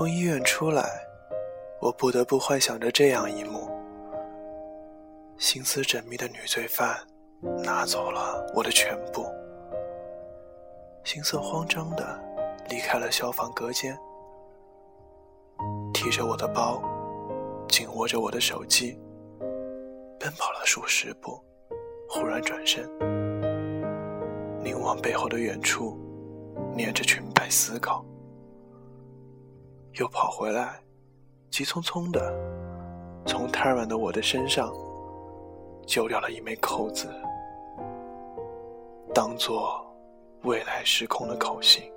从医院出来，我不得不幻想着这样一幕：心思缜密的女罪犯拿走了我的全部，心色慌张的离开了消防隔间，提着我的包，紧握着我的手机，奔跑了数十步，忽然转身，凝望背后的远处，捏着裙摆思考。又跑回来，急匆匆的从瘫软的我的身上揪掉了一枚扣子，当做未来时空的口信。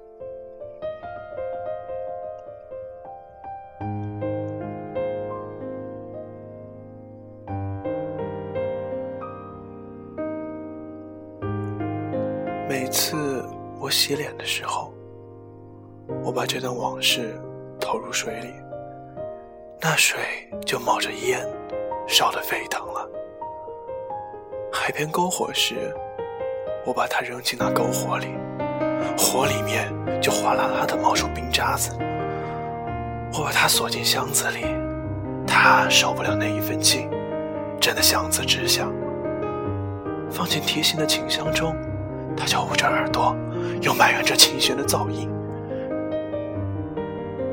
每次我洗脸的时候，我把这段往事。投入水里，那水就冒着烟，烧得沸腾了。海边篝火时，我把它扔进那篝火里，火里面就哗啦啦的冒出冰渣子。我把它锁进箱子里，它受不了那一份气，震得箱子直响。放进提琴的琴箱中，它就捂着耳朵，又埋怨着琴弦的噪音。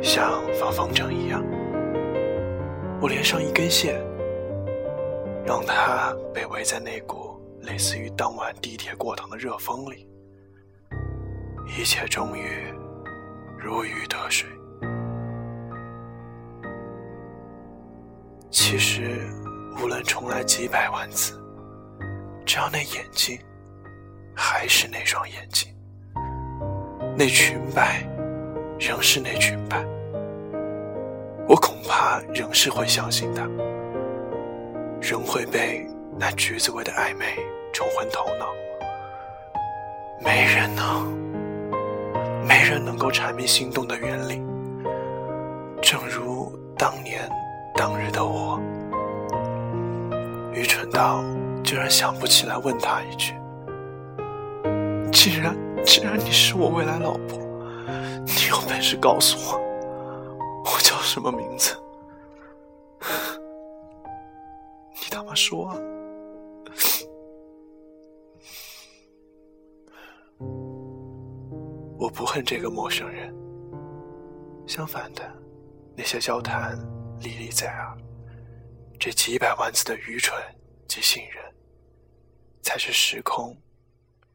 像放风筝一样，我连上一根线，让它被围在那股类似于当晚地铁过堂的热风里。一切终于如鱼得水。其实，无论重来几百万次，只要那眼睛还是那双眼睛，那裙摆。仍是那裙摆，我恐怕仍是会相信他，仍会被那橘子味的暧昧冲昏头脑。没人能，没人能够阐明心动的原理。正如当年当日的我，愚蠢到居然想不起来问他一句：既然既然你是我未来老婆。有本事告诉我，我叫什么名字？你他妈说！我不恨这个陌生人，相反的，那些交谈历历在耳，这几百万次的愚蠢及信任，才是时空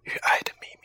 与爱的秘密。